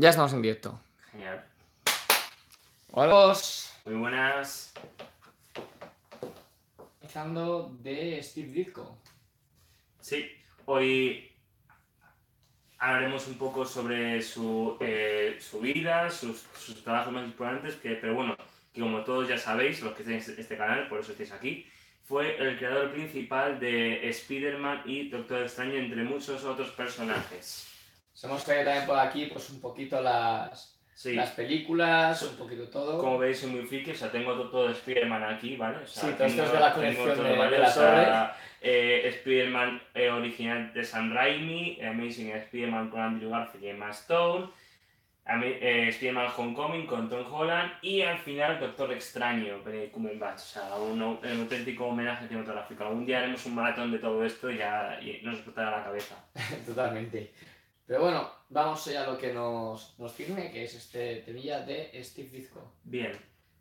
Ya estamos en directo. Genial. Hola. Muy buenas. Empezando de Steve Ditko. Sí, hoy hablaremos un poco sobre su, eh, su vida, sus, sus trabajos más importantes, que, pero bueno, que como todos ya sabéis, los que tenéis este canal, por eso estáis aquí, fue el creador principal de Spider-Man y Doctor Extraño, entre muchos otros personajes. Os hemos traído también por aquí pues un poquito las, Sí, las películas, un poquito todo. como veis soy muy friki, o sea, tengo to- todo de Spider-Man aquí, ¿vale? O sea, Sí, todo esto es de la colección todo, de- ¿vale? de la O sea, eh, Spider-Man eh, original de Sam Raimi, Amazing Spider-Man con Andrew Garfield y Emma Stone, eh, Spider-Man Homecoming con Tom Holland y al final Doctor Extraño, Cumberbatch, o sea, un, un auténtico homenaje cinematográfico. Algún día haremos un maratón de todo esto y ya y nos explotará la cabeza. Totalmente. Pero bueno, vamos ya a lo que nos, nos firme, que es este temilla de Steve Ditko. Bien,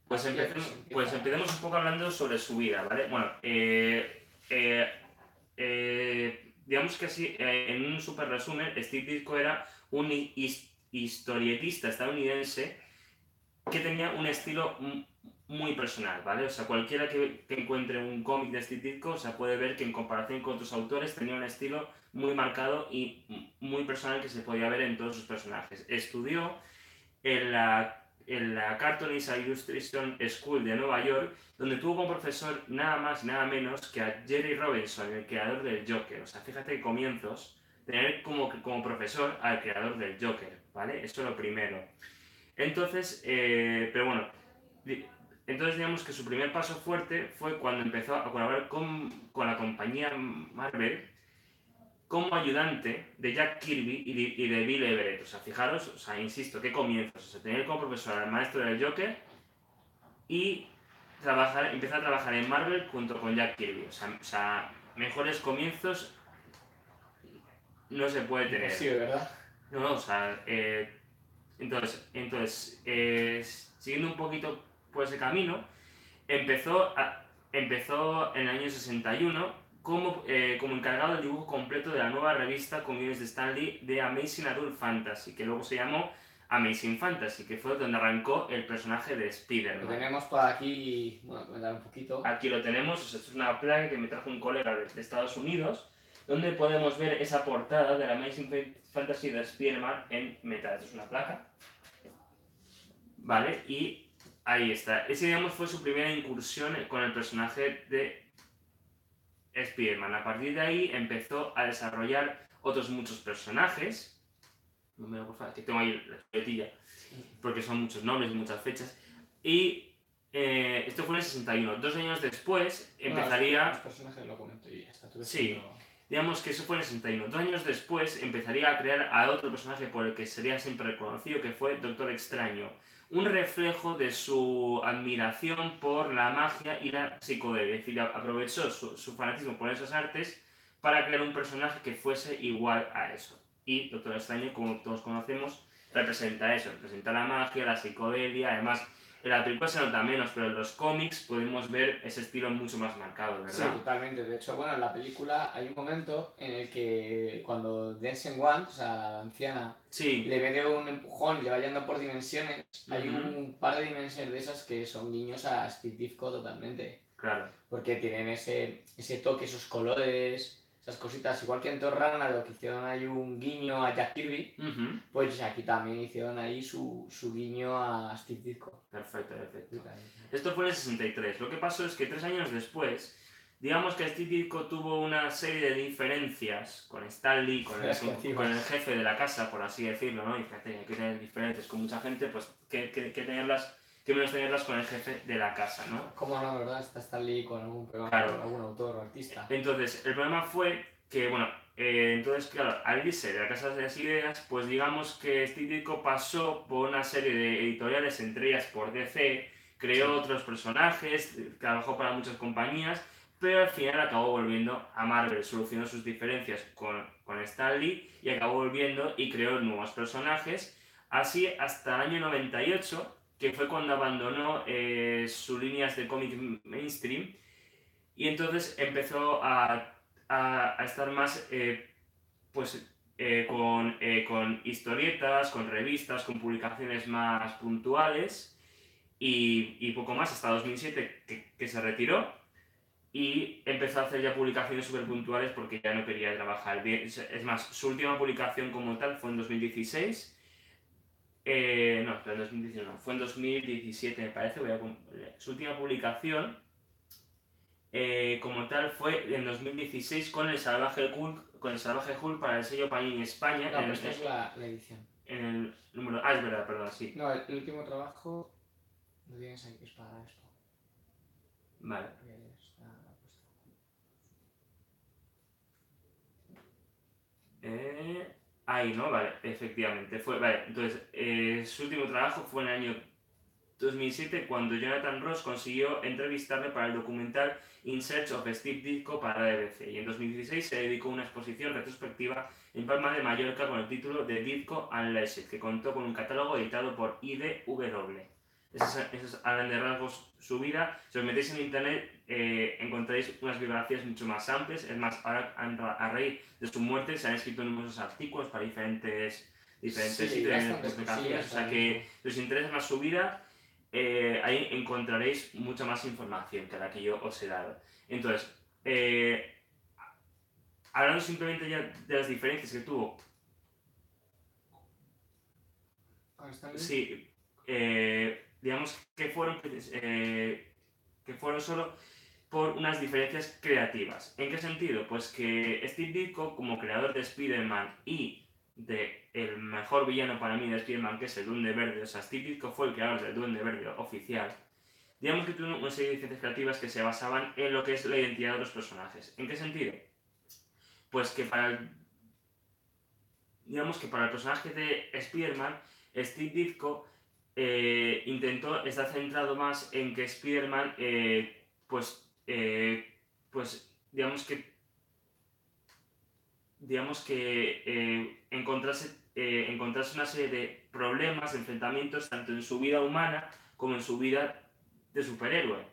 pues empecemos, pues, empecemos un poco hablando sobre su vida, ¿vale? Bueno, eh, eh, eh, digamos que así, eh, en un super resumen, Steve Ditko era un hi- his- historietista estadounidense que tenía un estilo muy personal, ¿vale? O sea, cualquiera que, que encuentre un cómic de Steve Ditko, o sea, puede ver que en comparación con otros autores tenía un estilo muy marcado y muy personal que se podía ver en todos sus personajes. Estudió en la, en la Cartoonist Illustration School de Nueva York, donde tuvo como profesor nada más nada menos que a Jerry Robinson, el creador del Joker. O sea, fíjate que comienzos, tener como, como profesor al creador del Joker, ¿vale? Eso es lo primero. Entonces, eh, pero bueno, entonces digamos que su primer paso fuerte fue cuando empezó a colaborar con, con la compañía Marvel como ayudante de Jack Kirby y de, Bill Everett. O sea, fijaros, o sea, insisto, qué comienzos. O sea, tener como profesor al maestro del Joker y trabajar, empezar a trabajar en Marvel junto con Jack Kirby. O sea, o sea, mejores comienzos no se puede tener. Sí, ¿verdad? No, no, o sea, eh, entonces, entonces eh, siguiendo un poquito por ese camino, empezó, a- empezó en el año 61 como, eh, como encargado del dibujo completo de la nueva revista con guiones de Stanley de Amazing Adult Fantasy, que luego se llamó Amazing Fantasy, que fue donde arrancó el personaje de Lo Spider-Man. tenemos por aquí, bueno, comentar un poquito. Aquí lo tenemos, o sea, esto es una placa que me trajo un colega de, Estados Unidos, donde podemos ver esa portada de la Amazing Fa- Fantasy de Spider-Man en metal. Esto es una placa. Vale, y ahí está. Ese, digamos, fue su primera incursión con el personaje de Spider-Man. A partir de ahí empezó a desarrollar otros muchos personajes. No me lo por favor, que tengo ahí la chuletilla, porque son muchos nombres y muchas fechas. Y eh, esto fue en el 61. Dos años después empezaría. Los personajes lo comento y ya está. tú Sí. no- Digamos que eso fue en el 61. Dos años después empezaría a crear a otro personaje por el que sería siempre reconocido, que fue Doctor Extraño. Un reflejo de su admiración por la magia y la psicodelia. Es decir, aprovechó su, su fanatismo por esas artes para crear un personaje que fuese igual a eso. Y Doctor Extraño, como todos conocemos, representa eso, representa la magia, la psicodelia, además en la película se nota menos, pero en los cómics podemos ver ese estilo mucho más marcado, Sí, ¿verdad? totalmente. De hecho, bueno, en la película hay un momento en el que cuando Densen Wan, o sea, la anciana, Sí, le mete un empujón y le va yendo por dimensiones, hay Ujú. un par de dimensiones de esas que son guiños a Steve Ditko totalmente. claro. Porque tienen ese, ese toque, esos colores, esas cositas. Igual que en Thor Ragnarok que hicieron ahí un guiño a Jack Kirby, pues aquí también hicieron ahí su, su guiño a Steve Ditko. Perfecto, perfecto. Esto fue en el 63. Lo que pasó es que tres años después, digamos que Steve Ditko tuvo una serie de diferencias con Stanley, con el, con, jefe de la casa, por así decirlo, ¿no? Y fíjate, hay que tener diferencias con mucha gente, pues que, que, que tenerlas, que menos tenerlas con el jefe de la casa, ¿no? ¿Cómo no, verdad? Está Stanley con algún, Claro. con algún autor o artista. Entonces, el problema fue que, bueno, eh, entonces, claro, al irse de la Casa de las Ideas, pues digamos que Steve pasó por una serie de editoriales, entre ellas por DC, creó Sí. otros personajes, trabajó para muchas compañías, pero al final acabó volviendo a Marvel, solucionó sus diferencias con, con Stan Lee y acabó volviendo y creó nuevos personajes, así hasta el año 98, que fue cuando abandonó eh, sus líneas de cómic mainstream y entonces empezó a, a- estar más eh, pues eh, con, con historietas, con revistas, con publicaciones más puntuales y, poco más hasta 2007 que, que se retiró y empezó a hacer ya publicaciones súper puntuales porque ya no quería trabajar. Es más, su última publicación como tal fue en 2016. Eh, no, fue en 2019, no, fue en 2017 me parece. Voy a, su última publicación eh, como tal fue en 2016 con el Salvaje Hulk, con el Salvaje Hulk para el sello Panini España No, en, pero el, esta es la, la edición. en el número... Ah, es verdad, perdón, sí. No, el, el último trabajo lo tienes aquí, es para esto. Vale. porque está puesto. Eh, ahí, ¿no? Vale, efectivamente. Fue, vale, entonces, eh, su último trabajo fue en el año 2007 cuando Jonathan Ross consiguió entrevistarle para el documental In Search of Steve Ditko para BBC y en 2016 se dedicó a una exposición retrospectiva en Palma de Mallorca con el título de Ditko Unleashed, que contó con un catálogo editado por IDW. Esa es, a grandes rasgos su vida. Si os metéis en internet eh, encontraréis unas biografías mucho más amplias. Es más, ahora a, raíz de su muerte se han escrito numerosos artículos para diferentes, diferentes Sí, sitios, bastantes publicaciones. O sea que si os interesa más su vida, eh, ahí encontraréis mucha más información que la que yo os he dado. Entonces, eh, hablando simplemente ya de las diferencias que tuvo Lee. Sí, eh, digamos que fueron, eh, que fueron solo por unas diferencias creativas. ¿En qué sentido? Pues que Steve Ditko, como creador de Spider-Man y de el mejor villano para mí de Spider-Man, que es el Duende Verde, o sea, Steve Ditko fue el creador del Duende Verde oficial, digamos que tuvo una serie de diferencias creativas que se basaban en lo que es la identidad de los personajes. ¿En qué sentido? Pues que para el, digamos que para el personaje de Spider-Man, Steve Ditko eh, intentó estar centrado más en que Spider-Man, eh, pues, eh, pues, digamos que, digamos que eh, encontrase, una serie de problemas, enfrentamientos, tanto en su vida humana como en su vida de superhéroe.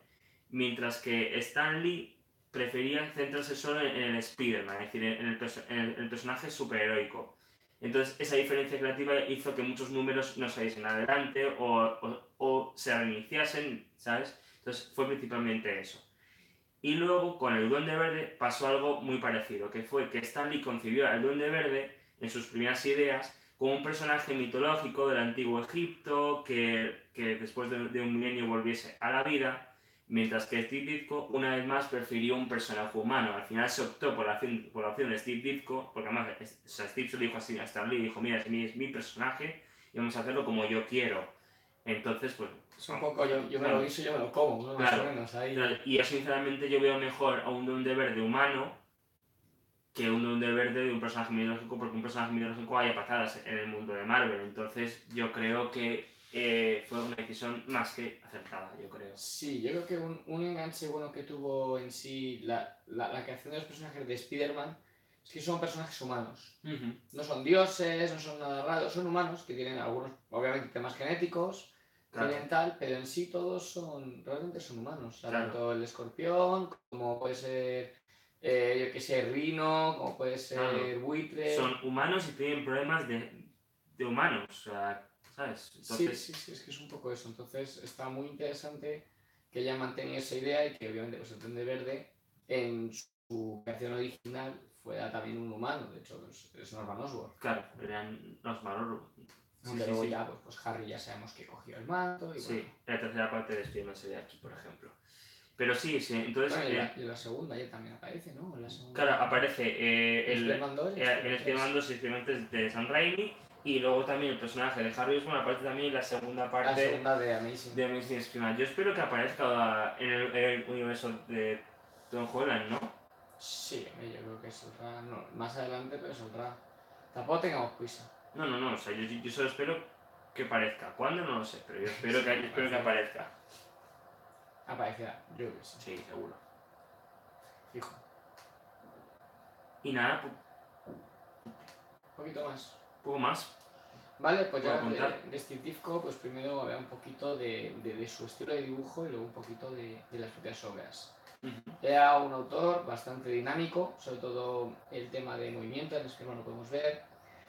Mientras que Stan Lee prefería centrarse solo en el Spider-Man, es decir, en el personaje superheroico. Entonces, esa diferencia creativa hizo que muchos números no saliesen adelante o, o- o se reiniciasen, ¿sabes? Entonces, fue principalmente eso. Y luego, con el Duende Verde, pasó algo muy parecido, que fue que Stanley concibió al Duende Verde en sus primeras ideas como un personaje mitológico del antiguo Egipto que, después de, de un milenio volviese a la vida, mientras que Steve Ditko una vez más prefirió un personaje humano. Al final se optó por la opción, por la opción de Steve Ditko, porque además o sea, Steve se lo dijo así a Stan Lee, dijo, mira, es mi, es mi personaje y vamos a hacerlo como yo quiero. Entonces, pues... Es un poco, yo, yo me Claro. lo y yo me lo como, ¿no? Más Claro. o menos. Ahí. Y yo sinceramente yo veo mejor a un Duende Verde humano que un Duende Verde de un personaje mitológico, porque un personaje mitológico hay patadas en el mundo de Marvel. Entonces yo creo que eh, fue una decisión más que acertada, yo creo. Sí, yo creo que un, un enganche bueno que tuvo en sí la, la, la creación de los personajes de Spider-Man es que son personajes humanos. No son dioses, no son nada raros, son humanos que tienen algunos, obviamente, temas genéticos, Claro. tienen tal, pero en sí todos son, realmente son humanos. Claro. Tanto el escorpión, como puede ser, eh, yo que sé, Rino, como puede ser Claro. buitre. Son humanos y tienen problemas de, de humanos, o sea, ¿sabes? Sí, Entonces, sí, sí, es que es un poco eso. Entonces está muy interesante que haya mantenido esa idea y que obviamente pues, el Duende Verde en su creación original fuera también un humano. De hecho, es, es Norman Osborn. claro, eran. Sí, Aunque sí, luego sí. ya, pues, pues Harry ya sabemos que cogió el manto y Sí, bueno. la tercera parte de Spider-Man se ve aquí, por ejemplo. Pero sí, sí, entonces... Bueno, y, eh, la, y la segunda ya también aparece, ¿no? En la segunda. Claro, aparece eh, el, Spider-Man 2 y Eh, en Spider-Man Spider-Man 2 simplemente de Sam Raimi y luego también el personaje de Harry Osborn aparece también en la segunda La parte segunda de Amazing. de Amazing Spider-Man. Yo espero que aparezca en el, en el universo de Tom Holland, ¿no? Sí, yo creo que saldrá no, más adelante, pero saldrá. Tampoco tengamos prisa. No, no, no, o sea, yo, yo solo espero que aparezca. ¿Cuándo? No lo sé, pero yo espero que, yo espero que aparezca. Aparecerá, yo creo que sí. Sí, seguro. Fijo. Y nada, Un poquito más. Poco más. Vale, pues ya ¿Puedo de, de Steve Ditko, pues primero había un poquito de, de- de su estilo de dibujo y luego un poquito de, de las propias obras. Ujú. Era un autor bastante dinámico, sobre todo el tema de movimiento, en el que no lo podemos ver.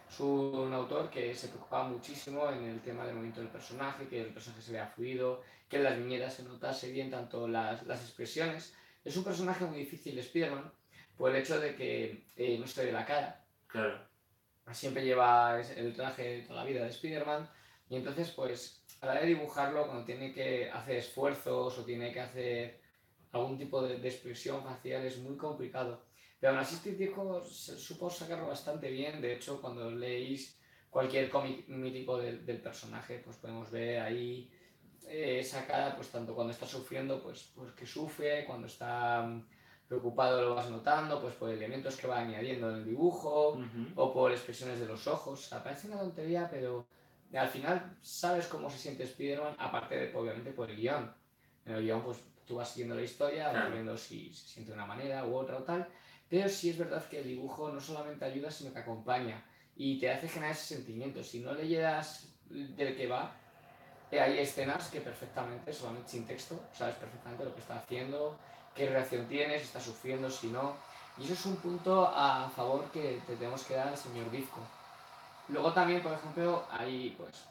es un autor que se preocupaba muchísimo en el tema del movimiento del personaje, que el personaje se vea fluido, que en las viñetas se notase bien tanto las, las expresiones. Es un personaje muy difícil, Spider-Man, por el hecho de que eh, no se ve la cara. Claro. Siempre lleva el traje toda la vida de Spider-Man y entonces pues a la hora de dibujarlo cuando tiene que hacer esfuerzos o tiene que hacer algún tipo de, expresión facial es muy complicado. Pero aún así Steve supo sacarlo bastante bien. De hecho, cuando leéis cualquier cómic mítico del, del, personaje, pues podemos ver ahí eh, esa cara, pues tanto cuando está sufriendo, pues, pues que sufre, cuando está mm, preocupado lo vas notando, pues por elementos que va añadiendo en el dibujo o por expresiones de los ojos. O sea, parece una tontería, pero al final sabes cómo se siente Spider-Man, aparte de, obviamente, por el guion. En el guion, pues tú vas siguiendo la historia, vas viendo si se siente de una manera u otra o tal, pero sí es verdad que el dibujo no solamente ayuda, sino que acompaña y te hace generar ese sentimiento. Si no leyeras del que va, eh, hay escenas que perfectamente, solamente sin texto, sabes perfectamente lo que está haciendo, qué reacción tiene, si está sufriendo, si no. Y eso es un punto a favor que te tenemos que dar al señor Disco. Luego también, por ejemplo, hay pues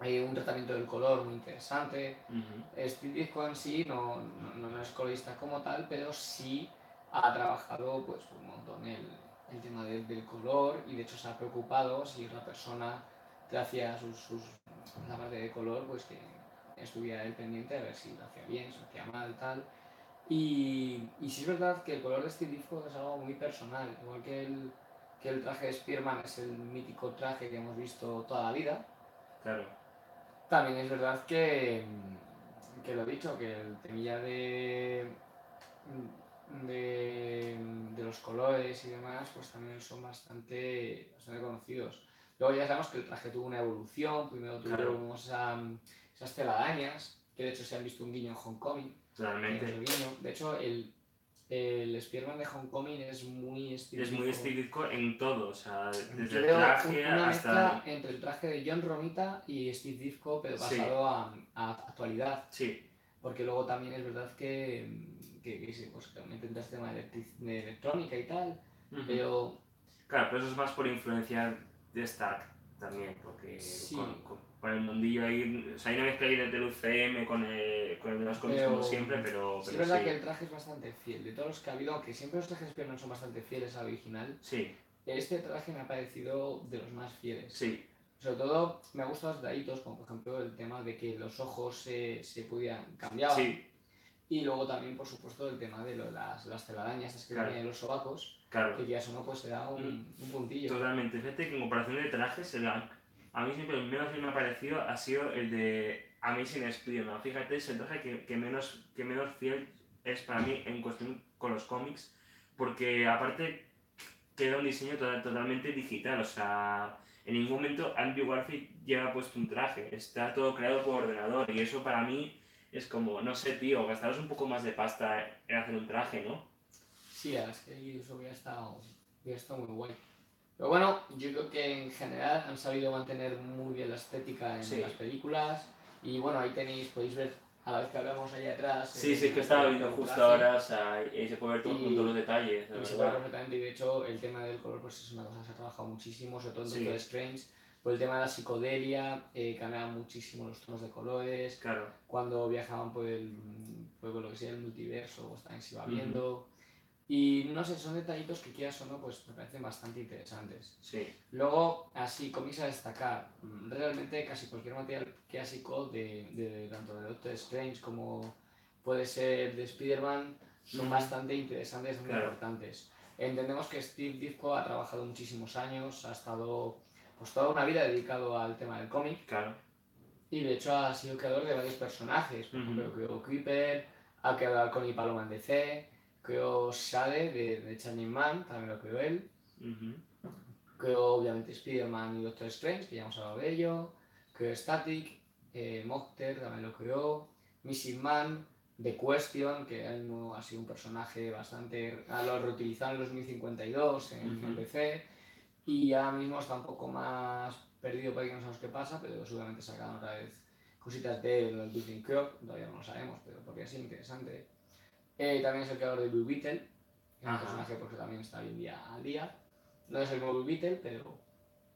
hay un tratamiento del color muy interesante. Uh Disco en sí no, no, no, es colorista como tal, pero sí ha trabajado pues un montón el, el tema del color y de hecho se ha preocupado si la persona te hacía sus, sus, la parte de color, pues que estuviera él pendiente de ver si lo hacía bien, si lo hacía mal, tal. Y, y sí es verdad que el color de Steve es algo muy personal, igual que el, que el traje de Spearman es el mítico traje que hemos visto toda la vida. Claro. También es verdad que, que lo he dicho, que el temilla de, de, de, los colores y demás, pues también son bastante, bastante conocidos. Luego ya sabemos que el traje tuvo una evolución, primero tuvimos esas telarañas, que de hecho se han visto un guiño en Homecoming. Realmente. De hecho, el, el Spider-Man de Homecoming es muy estilístico. Es muy estilístico en todo, o sea, desde el traje una hasta... mezcla entre el traje de John Romita y Steve Ditko, pero pasado a, a, actualidad. Sí. Porque luego también es verdad que, que, que pues, también tendrás tema de, de, electrónica y tal, pero... Claro, pero eso es más por influencia de Stark también, porque con, con, el mundillo ahí, o sea, hay una mezcla ahí del UCM con el, con el de los cómics como siempre, pero... Sí, es verdad que el traje es bastante fiel, de todos los que ha habido, aunque siempre los trajes de son bastante fieles al original, sí. este traje me ha parecido de los más fieles. Sí. Sobre todo me gustan los detallitos, como por ejemplo el tema de que los ojos se, se pudieran cambiar. Sí. Y luego también, por supuesto, el tema de lo, las, las telarañas que claro. en los sobacos, claro. que ya eso no pues se da un, un puntillo. Totalmente. Fíjate que en comparación de trajes, el, a mí siempre el menos que me ha parecido ha sido el de Amazing Spider-Man. Fíjate, es el traje que, que, menos, que menos fiel es para mí en cuestión con los cómics, porque aparte queda un diseño totalmente digital, o sea, en ningún momento Andrew Garfield lleva puesto un traje, está todo creado por ordenador y eso para mí es como, no sé, tío, gastaros un poco más de pasta en hacer un traje, ¿no? Sí, es que eso hubiera estado, hubiera estado muy guay. Pero bueno, yo creo que en general han sabido mantener muy bien la estética en sí. las películas. Y bueno, ahí tenéis, podéis ver a la vez que hablamos ahí atrás. Sí, sí, es que estaba viendo justo ahora, o sea, ahí se puede ver todo, y, todos los detalles. Y se puede ver perfectamente, y de hecho el tema del color pues es una cosa que se ha trabajado muchísimo, sobre todo en sí. Doctor Strange por el tema de la psicodelia, eh, cambiaban muchísimo los tonos de colores. Claro. Cuando viajaban por el, por lo que sea el multiverso, pues también se iba viendo. Uh -huh. Y no sé, son detallitos que quieras o no, pues me parecen bastante interesantes. Sí. Luego, así comienza a destacar, realmente casi cualquier material clásico de, de tanto de Doctor Strange como puede ser de Spider-Man son -huh. bastante interesantes, muy claro. importantes. Entendemos que Steve Ditko ha trabajado muchísimos años, ha estado pues toda una vida dedicado al tema del cómic. Claro. Y de hecho ha sido creador de varios personajes. Por uh -huh. ejemplo, creó Creeper, ha creado al Connie Paloma en DC, creó Shade de, de Channing Man, también lo creó él. Uh -huh. Creó obviamente Spider-Man y Doctor Strange, que ya hemos hablado de ello. Creó Static, eh, Mocter también lo creó. Missing Man, The Question, que ha sido un personaje bastante. lo reutilizaron en 2052 en, uh -huh. en DC y ahora mismo está un poco más perdido porque no sabemos qué pasa, pero seguramente sacarán otra vez cositas de él, el Building Crop, todavía no lo sabemos, pero podría ser interesante. Eh, también es el creador de Blue Beetle, que es un personaje porque también está hoy en día al día. No es el nuevo Blue Beetle, pero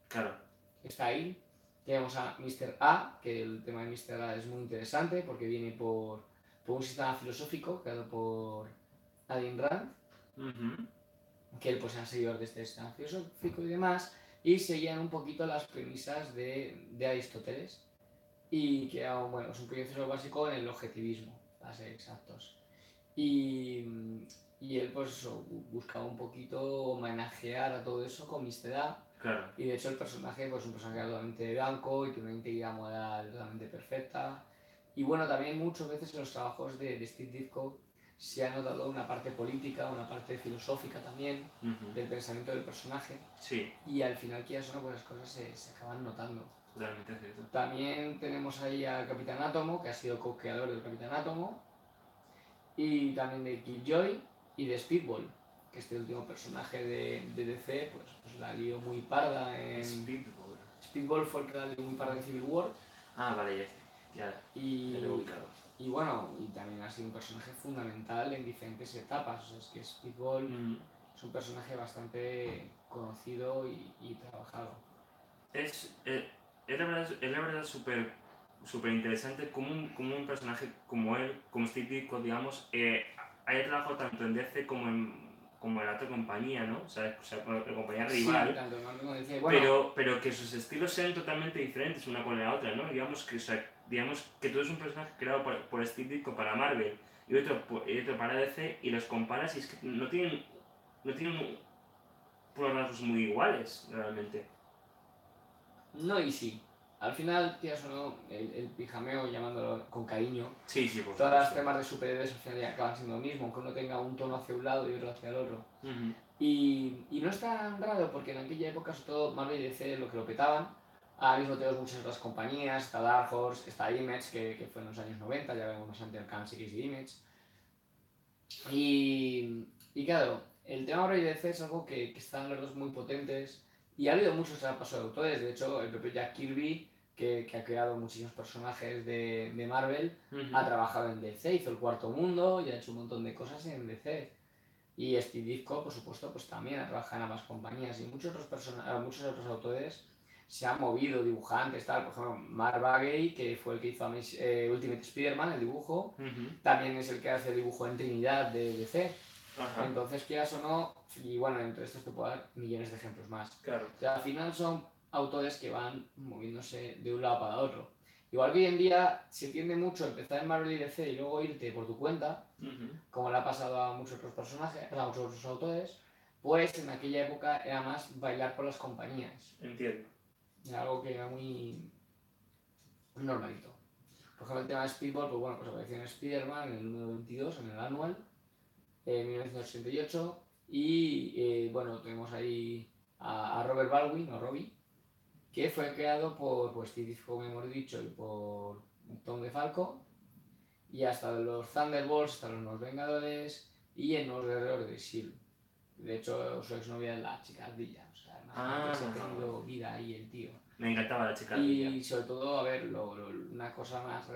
Claro. Está ahí. Tenemos a Mr. A, que el tema de Mr. A es muy interesante porque viene por, por un sistema filosófico creado por Adin Rand, que él pues seguidor de este sistema filosófico y demás, y seguían un poquito las premisas de, de Aristóteles y que bueno, es un principio básico en el objetivismo, para ser exactos. Y, y él pues buscaba un poquito homenajear a todo eso con mistedad. Claro. Y de hecho el personaje pues, es un personaje totalmente blanco y tiene una integridad moral totalmente perfecta. Y bueno, también muchas veces en los trabajos de, de Steve Ditko se ha notado una parte política, una parte filosófica también del pensamiento del personaje. Sí. Y al final, que ya pues las cosas se, se acaban notando. Totalmente cierto. También tenemos ahí al Capitán Átomo, que ha sido co-creador del Capitán Átomo. Y también de Killjoy y de Speedball, que este último personaje de, de DC, pues, pues, la lió muy parda en... Speedball. Speedball fue el que la lió muy parda en Civil War. Ah, vale, ya. ya. Y, y bueno, y también ha sido un personaje fundamental en diferentes etapas. O sea, es que Speedball Mm. es un personaje bastante conocido y, y trabajado. Es, eh, es la verdad, es la verdad súper súper interesante como un, como un personaje como él, como Steve Ditko, digamos, eh, haya trabajado tanto en DC como en, como en la otra compañía, ¿no? O sea, o sea con la compañía rival. Sí, tanto en DC. Bueno, pero, pero que sus estilos sean totalmente diferentes una con la otra, ¿no? Digamos que, o sea, digamos que tú eres un personaje creado por, por Steve Ditko para Marvel y otro, por- y otro para DC y los comparas y es que no tienen, no tienen unos rasgos muy iguales, realmente. no y sí. Al final, tías o no, el, el pijameo, llamándolo con cariño, Sí, sí, por todas las temas de superhéroes al final acaban siendo lo mismo, aunque uno tenga un tono hacia un lado y otro hacia el otro. Ujú. Y, y no es tan raro porque en aquella época, sobre todo Marvel y DC, lo que lo petaban. Ahora mismo tenemos muchas otras compañías, está Dark Horse, está Image, que, que fue en los años 90, ya vemos el Can Series y Image. Y, y claro, el tema Marvel y DC es algo que, que están los dos muy potentes y ha habido muchos traspasos de autores, de hecho el propio Jack Kirby, que, que ha creado muchísimos personajes de, de Marvel, Ujú. ha trabajado en DC, hizo el cuarto mundo y ha hecho un montón de cosas en DC. Y Steve Ditko, por supuesto, pues también ha trabajado en ambas compañías y muchos otros, eh, muchos otros autores se han movido, dibujantes, tal. Por ejemplo, Mark Bagley, que fue el que hizo eh, Ultimate Spider-Man, el dibujo, Ujú. también es el que hace el dibujo en Trinidad de DC. Ajá. Entonces, quieras o no, y bueno, entre estos te puedo dar millones de ejemplos más. Claro. O sea, al final son autores que van moviéndose de un lado para otro. Igual que hoy en día se tiende mucho a empezar en Marvel y DC y luego irte por tu cuenta, Ujú. como le ha pasado a muchos otros personajes, a muchos otros autores, pues en aquella época era más bailar por las compañías. Entiendo. Era algo que era muy normalito. Por ejemplo, el tema de Speedball, pues bueno, pues apareció en Spider-Man en el número 22, en el anual, en 1988. Y eh, bueno, tenemos ahí a, a Robert Baldwin, o Robbie, que fue creado por pues, como hemos dicho, y por Tom DeFalco. Y hasta los Thunderbolts, hasta los Nuevos Vengadores y en Los Guerreros de S.H.I.E.L.D. De hecho, su exnovia es la chica ardilla. O sea, Ah. se ha tenido vida ahí el tío. Me encantaba la chica. ardilla. Y sobre todo, a ver, lo- lo- una cosa más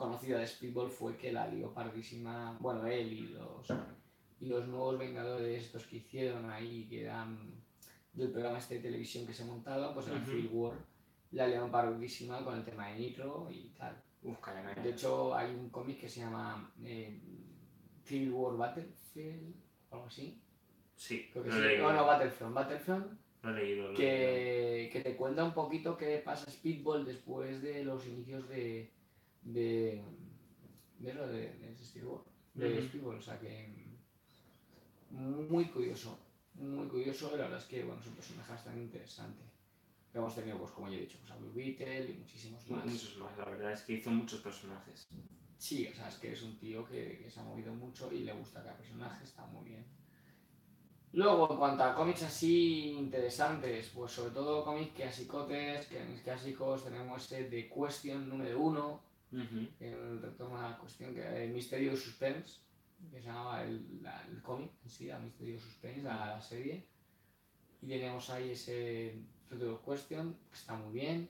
conocida de Speedball fue que la lió pardísima, bueno, él y los, y los nuevos Vengadores, estos que hicieron ahí, que eran del programa este de televisión que se ha montado, pues en Ujú. Civil War, la liaron pardísima con el tema de Nitro y tal. Uf. De hecho, hay un cómic que se llama eh, Civil War Battlefield, o algo así. Sí, Creo que lo sí. he leído. No, no, Battlefront, Battlefront Lo he leído. lo he leído. que, que te cuenta un poquito qué pasa Speedball después de los inicios de de de lo de, de Speedball, de. Speedball, o sea que muy curioso, muy curioso y la verdad es que bueno, es un personaje bastante interesante. Que hemos tenido, pues como ya he dicho, pues a Blue Beetle y muchísimos más. Muchos más, la verdad es que hizo muchos personajes. Sí, o sea, es que es un tío que, que se ha movido mucho y le gusta cada personaje, está muy bien. Luego, en cuanto a cómics así interesantes, pues sobre todo cómics clasicotes, que clásicos tenemos este The Question número uno, Ujú. el retorno a la cuestión, que el Misterio Suspense, que se llamaba el, la- el cómic en sí, el Misterio Suspense, la, la serie. Y tenemos ahí ese Return Question, que está muy bien.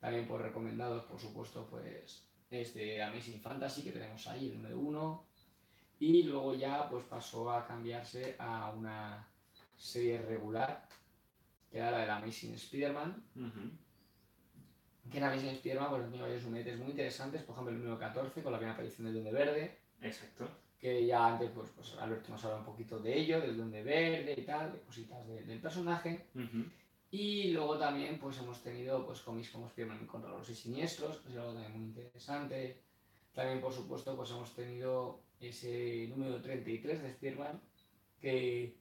También por recomendados, por supuesto, pues es de Amazing Fantasy, que tenemos ahí, el número uno. Y luego ya pues pasó a cambiarse a una serie regular que era la de Amazing Spider-Man. Que en Amazing Spider-Man pues, tiene varios juguetes muy interesantes, por ejemplo el número 14 con la primera aparición del Duende Verde. Exacto. Que ya antes, pues, pues Alberto nos habla un poquito de ello, del Duende Verde y tal, de cositas del personaje. Y luego también pues hemos tenido pues cómics como Spider-Man contra los seis siniestros, que es algo también muy interesante. También por supuesto pues hemos tenido ese número 33 de Spider-Man que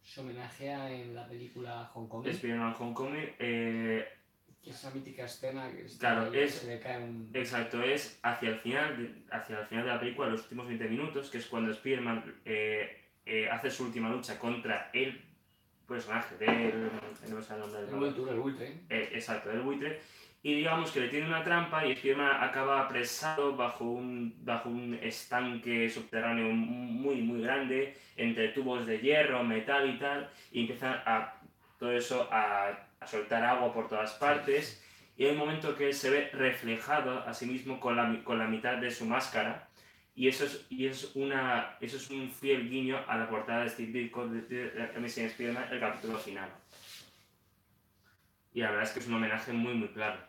se homenajea en la película Hong Kong. Spider-Man Hong Kong, eh, esa mítica escena que claro, es, se le cae un... Exacto, es hacia el, final de, hacia el final de la película, los últimos 20 minutos, que es cuando Spider-Man eh, eh, hace su última lucha contra el personaje del... No sé el nombre del el, el buitre. Eh, exacto, el buitre. Y digamos que le tiene una trampa y Spider-Man acaba apresado bajo un, bajo un estanque subterráneo muy, muy grande, entre tubos de hierro, metal y tal, y empieza a todo eso a a soltar agua por todas partes, y hay un momento que él se ve reflejado a sí mismo con la, con la mitad de su máscara, y eso es, y es, una, eso es un fiel guiño a la portada de Steve Ditko de, de, de, el capítulo final. Y la verdad es que es un homenaje muy, muy claro.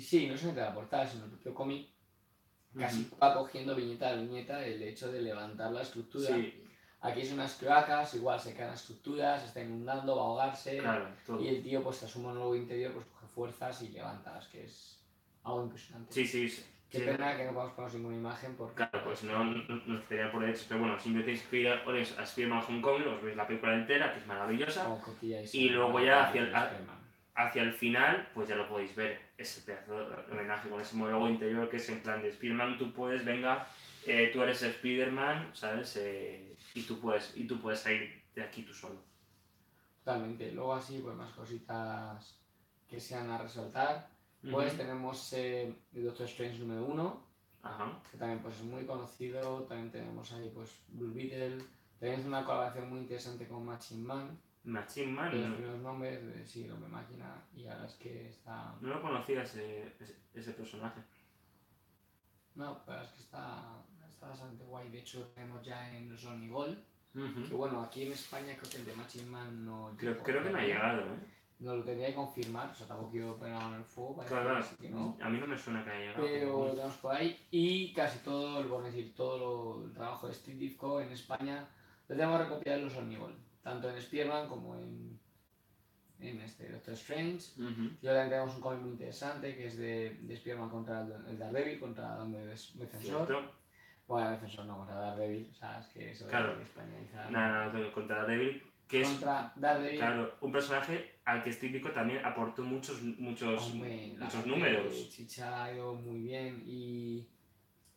Sí, no solamente la portada, sino el propio cómic, casi va cogiendo viñeta a viñeta el hecho de levantar la estructura. Sí. Aquí son unas cloacas, igual se caen las estructuras, se está inundando, va a ahogarse. y el tío, pues tras un monólogo interior, pues coge fuerzas y levantas, que es algo impresionante. Sí, sí, sí. Qué pena que no podamos poner ninguna imagen porque... Claro, pues no nos quedaría por hecho. Pero bueno, simplemente tenéis que ir a Spider-Man Hong Kong, os veis la película entera, que es maravillosa. y luego ya hacia el, hacia el final, pues ya lo podéis ver, ese pedazo de homenaje con ese monólogo interior que es en plan de Spider-Man, tú puedes, venga, eh, tú eres Spider-Man, ¿sabes? Eh, y tú puedes, y tú puedes salir de aquí tú solo. Totalmente. Luego así, pues más cositas que sean a resaltar. Pues tenemos eh, el Doctor Strange número 1, que también pues, es muy conocido. También tenemos ahí pues Blue Beetle. También es una colaboración muy interesante con Machine Man. Machine Man. Los primeros nombres, de, sí, Hombre Máquina. Y ahora es que está... No lo conocía ese, ese, personaje. No, pero es que está, está bastante guay. De hecho, tenemos ya en los Gold. Que bueno, aquí en España creo que el de Machine Man no. Creo, creo que no ha llegado, ¿eh? No lo tendría que confirmar, o sea, tampoco quiero poner en el fuego. Para claro, claro. Que no. A mí no me suena que haya llegado. Pero lo tenemos por ahí. Y casi todo, por decir, todo el trabajo de Steve Ditko en España lo tenemos recopiado en los Gold. Tanto en Spearman como en en este Doctor Strange. Y ahora tenemos un cómic muy interesante que es de, de Spider-Man contra el, Daredevil, contra donde Defensor. Bueno, defensor no, contra Daredevil, o sea, es que eso claro. es españolizado. No, no, contra Daredevil, que contra es Daredevil. Claro, un personaje al que Steve también aportó muchos, muchos, Hombre, muchos números. Chicha ha ido muy bien y,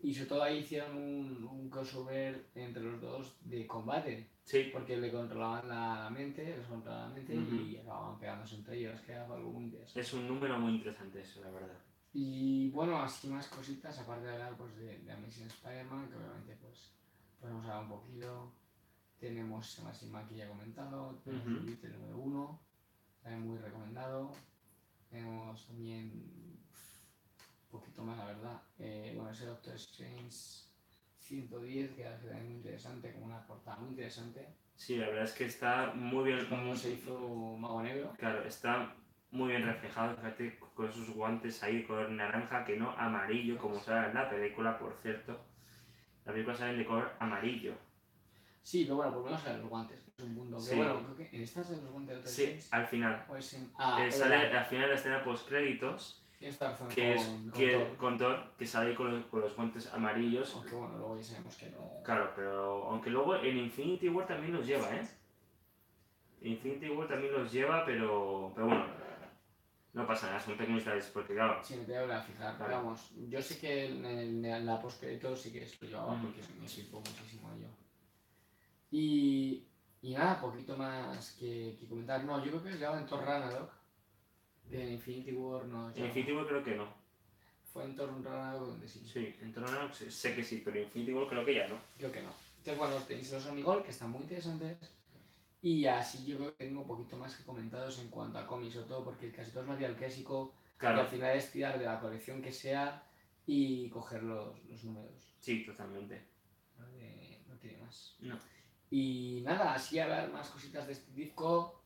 y sobre todo ahí hicieron un, un crossover entre los dos de combate. Sí. Porque le controlaban la mente, les controlaban la mente y acababan pegándose entre ellos, que era algo muy interesante. Es un número muy interesante eso, la verdad. Y bueno, así más cositas, aparte de hablar pues, de, de Amazing Spider-Man, que obviamente pues podemos hablar un poquito. Tenemos Man que ya he comentado, tenemos uh -huh. el número 1, también muy recomendado. Tenemos también un poquito más, la verdad. Eh, bueno, ese Doctor Strange 110, que es muy interesante, con una portada muy interesante. Sí, la verdad es que está muy bien. Cuando se hizo Mago Negro. Claro, está muy bien reflejado, fíjate, con esos guantes ahí de color naranja, que no amarillo, como sale en la película, por cierto. La película sale de color amarillo. Sí, pero bueno, por lo menos salen los guantes, es un mundo. Sí. bueno, creo que en estas de los guantes de Sí, al final. Pues en... ah, eh, sale al final la escena post créditos. Que es con, que, con, Thor. que sale con los, con los guantes amarillos. Aunque bueno, luego ya sabemos que no. Claro, pero aunque luego en Infinity War también los lleva, ¿eh? Infinity War también los lleva, pero, pero bueno, no pasa nada, son detalles, porque claro. Sí, me tengo que fijar, pero vamos, yo sé que en, el, en la postcrédito sí que lo llevaba, mm. porque me sirvo muchísimo yo. Y, y nada, poquito más que, que, comentar. No, yo creo que es llevado en Thor Ragnarok. De Infinity War no. En Infinity War creo que no. Fue en Thor Ragnarok donde sí. Sí, en Thor Ragnarok sé que sí, pero en Infinity War creo que ya no. Creo que no. Entonces, bueno, tenéis los Omnigol, que están muy interesantes y así yo creo que tengo un poquito más que comentados en cuanto a cómics, sobre todo porque casi todo es material clásico claro. y al final es tirar de la colección que sea y coger los, los números. Sí, totalmente. No, tiene más. No. Y nada, así ver más cositas de este disco.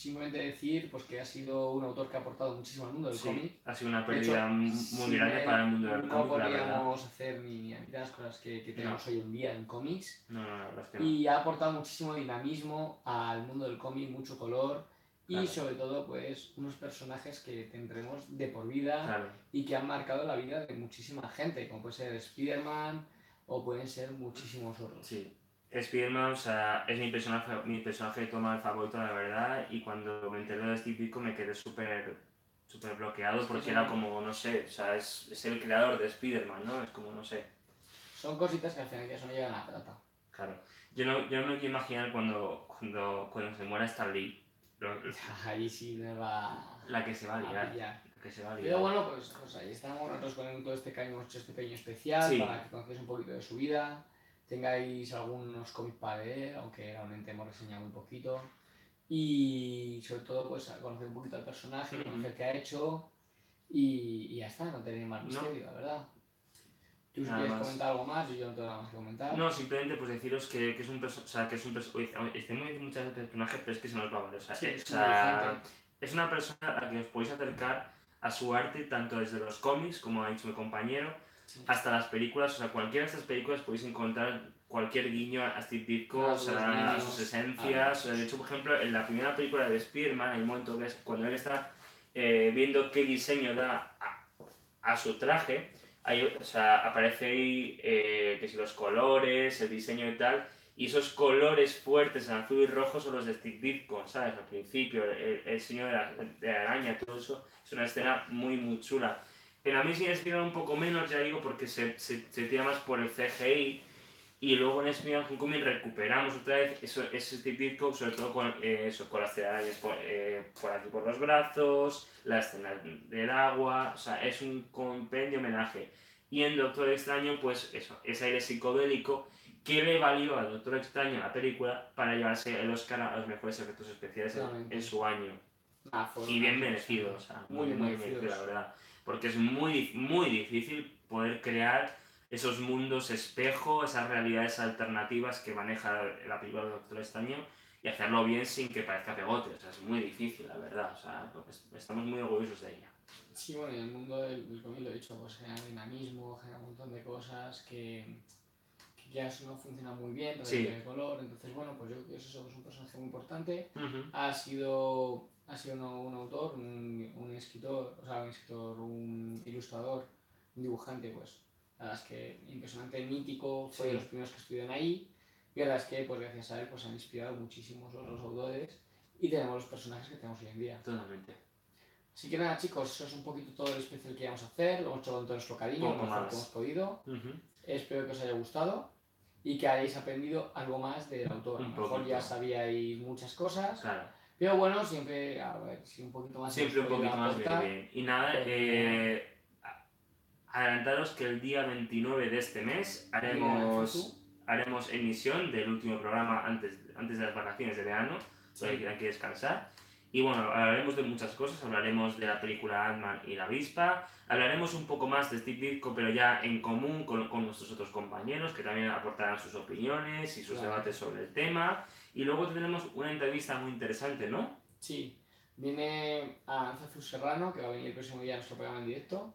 Simplemente decir pues, que ha sido un autor que ha aportado muchísimo al mundo del cómic. Ha sido una pérdida muy grande para el mundo del cómic. No podríamos hacer ni las cosas que, que tenemos hoy en día en cómics. No, no, la verdad es que Y ha aportado muchísimo dinamismo al mundo del cómic, mucho color. Y sobre todo, pues, unos personajes que tendremos de por vida y que han marcado la vida de muchísima gente, como puede ser Spider-Man o pueden ser muchísimos otros. Sí, Spider-Man, o sea, es mi personaje, mi personaje de toma favorito, la verdad, y cuando me enteré de este pico me quedé súper súper bloqueado porque era como, no sé, o sea, es, es el creador de Spider-Man, ¿no? Es como, no sé. Son cositas que al final ya no llegan a la plata. Claro. Yo no, yo no me quiero imaginar cuando, cuando, cuando se muera Stan Lee. Ahí sí me va... La que se va a liar. La que se va a liar. Pero bueno, pues, pues ahí estamos nosotros con todo este que hemos hecho este pequeño especial para que conozcáis un poquito de su vida tengáis algunos cómics para leer, aunque realmente hemos reseñado un poquito. Y sobre todo, pues conocer un poquito al personaje, conocer qué ha hecho. Y, y ya está, no tenéis más misterio, la verdad. ¿Tú si quieres comentar algo más? Yo no tengo nada más que comentar. No, simplemente pues deciros que, que es un personaje. O sea, que es un personaje. Estoy muy muchas veces personaje, pero es que se nos va a valer. O sea, es, una persona a la que os podéis acercar a su arte tanto desde los cómics, como ha dicho mi compañero, hasta las películas, o sea, cualquiera de estas películas podéis encontrar cualquier guiño a Steve Ditko, o sea, a sus esencias. de hecho, por ejemplo, en la primera película de Spearman hay un momento que es cuando él está eh, viendo qué diseño da a, su traje, o sea, aparece ahí eh, que si los colores, el diseño y tal, y esos colores fuertes en azul y rojo son los de Steve Ditko, ¿sabes? Al principio, el, diseño de la, de la araña, todo eso, es una escena muy, muy chula. En a mí sí me un poco menos, ya digo, porque se, se, se tira más por el CGI. Y luego en Spider-Man Homecoming recuperamos otra vez eso, ese típico, sobre todo con, eh, eso, con las telarañas por, eh, por, aquí por los brazos, la escena del agua, o sea, es un compendio homenaje. Y en Doctor Extraño, pues eso, ese aire psicodélico que le valió a Doctor Extraño la película para llevarse el Oscar a los mejores efectos especiales en, su año. Ah, y bien merecido, o sea, muy, muy, muy merecido, la verdad porque es muy, muy difícil poder crear esos mundos espejo, esas realidades alternativas que maneja la película de Doctor Extraño y hacerlo bien sin que parezca pegote. O sea, es muy difícil, la verdad. O sea, estamos muy orgullosos de ella. Sí, bueno, en el mundo del, del cómic lo he dicho, pues genera dinamismo, genera un montón de cosas que, ya no funciona muy bien, no tiene color. Entonces, bueno, pues yo eso es un personaje muy importante. Ha sido ha sido un, autor, un, escritor, o sea, un escritor, un ilustrador, un dibujante, pues, la verdad es que impresionante, mítico, fue de los primeros que estuvieron ahí, y la verdad es que, pues, gracias a él, pues, han inspirado muchísimos otros autores, y tenemos los personajes que tenemos hoy en día. Totalmente. Así que nada, chicos, eso es un poquito todo el especial que íbamos a hacer, lo hemos hecho con todo nuestro cariño, lo mejor que hemos podido. Espero que os haya gustado y que hayáis aprendido algo más del autor. A lo mejor ya sabíais muchas cosas. Claro pero bueno, siempre, a ver, si un poquito más. Siempre un poquito más bien. Y nada, eh, adelantaros que el día 29 de este mes haremos, haremos emisión del último programa antes, antes de las vacaciones de verano, sí. que hay que descansar. Y bueno, hablaremos de muchas cosas, hablaremos de la película Ant-Man y la avispa, hablaremos un poco más de Steve Ditko, pero ya en común con, con, nuestros otros compañeros, que también aportarán sus opiniones y sus debates sobre el tema. Y luego tendremos una entrevista muy interesante, ¿no? Sí. Viene a Zazu Serrano, que va a venir el próximo día a nuestro programa en directo.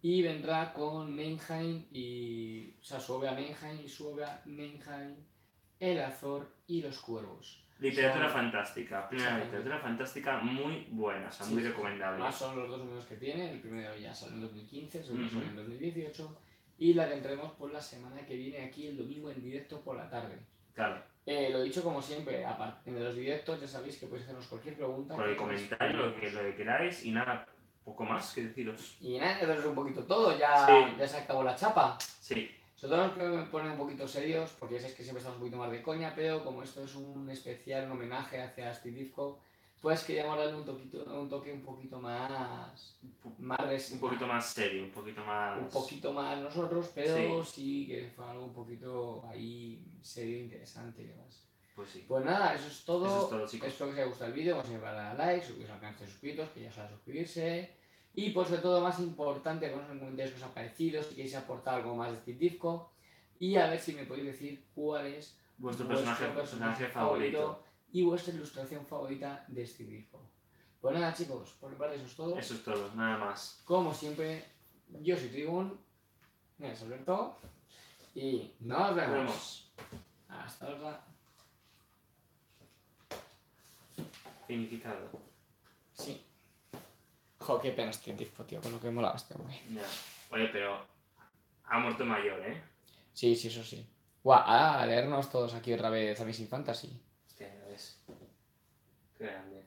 Y vendrá con Menheim y. O sea, su obra Menheim y su obra Menheim, El Azor y los Cuervos. Literatura fantástica, primera literatura fantástica muy buena, o sea, muy recomendable. Más son los dos números que tiene, el primero ya salió en 2015, el segundo salió en 2018 y la tendremos por la semana que viene aquí el domingo en directo por la tarde. Claro. Eh, lo dicho como siempre, aparte de los directos ya sabéis que podéis hacernos cualquier pregunta. Por el comentario, lo que, lo que queráis y nada, poco más que deciros. Y nada, eso es un poquito todo, ya, ya se acabó la chapa. Sí. Sobre todo que me ponen un poquito serios, porque ya sabéis que siempre estamos un poquito más de coña, pero como esto es un especial, un homenaje hacia Steve Ditko, pues queríamos darle un, toquito, un toque un poquito más... más un poquito más serio, un poquito más... Un poquito más nosotros, pero sí, que fue algo un poquito ahí serio interesante y demás. Pues sí. Pues nada, eso es todo. Eso es todo chicos. Espero que os haya gustado el vídeo, darle a like, suscribiros al canal de suscritos, que ya saben suscribirse. Y pues sobre todo, más importante, poneros en comentarios que os ha parecido, si queréis aportar algo más de Steve Ditko. Y a ver si me podéis decir cuál es vuestro, personaje, personaje, favorito y vuestra ilustración favorita de este disco. Pues nada, chicos, por mi parte eso es todo. Eso es todo, nada más. Como siempre, yo soy Trigun, me es Alberto, y nos vemos. Hasta otra. Significado. Sí. Qué pena este tipo, tío, con lo que molaba este hombre. Ya. Oye, pero ha muerto mayor, ¿eh? Sí, sí, eso sí. Guau, a leernos todos aquí otra vez Amazing Fantasy. Hostia, ya ves. Qué grande.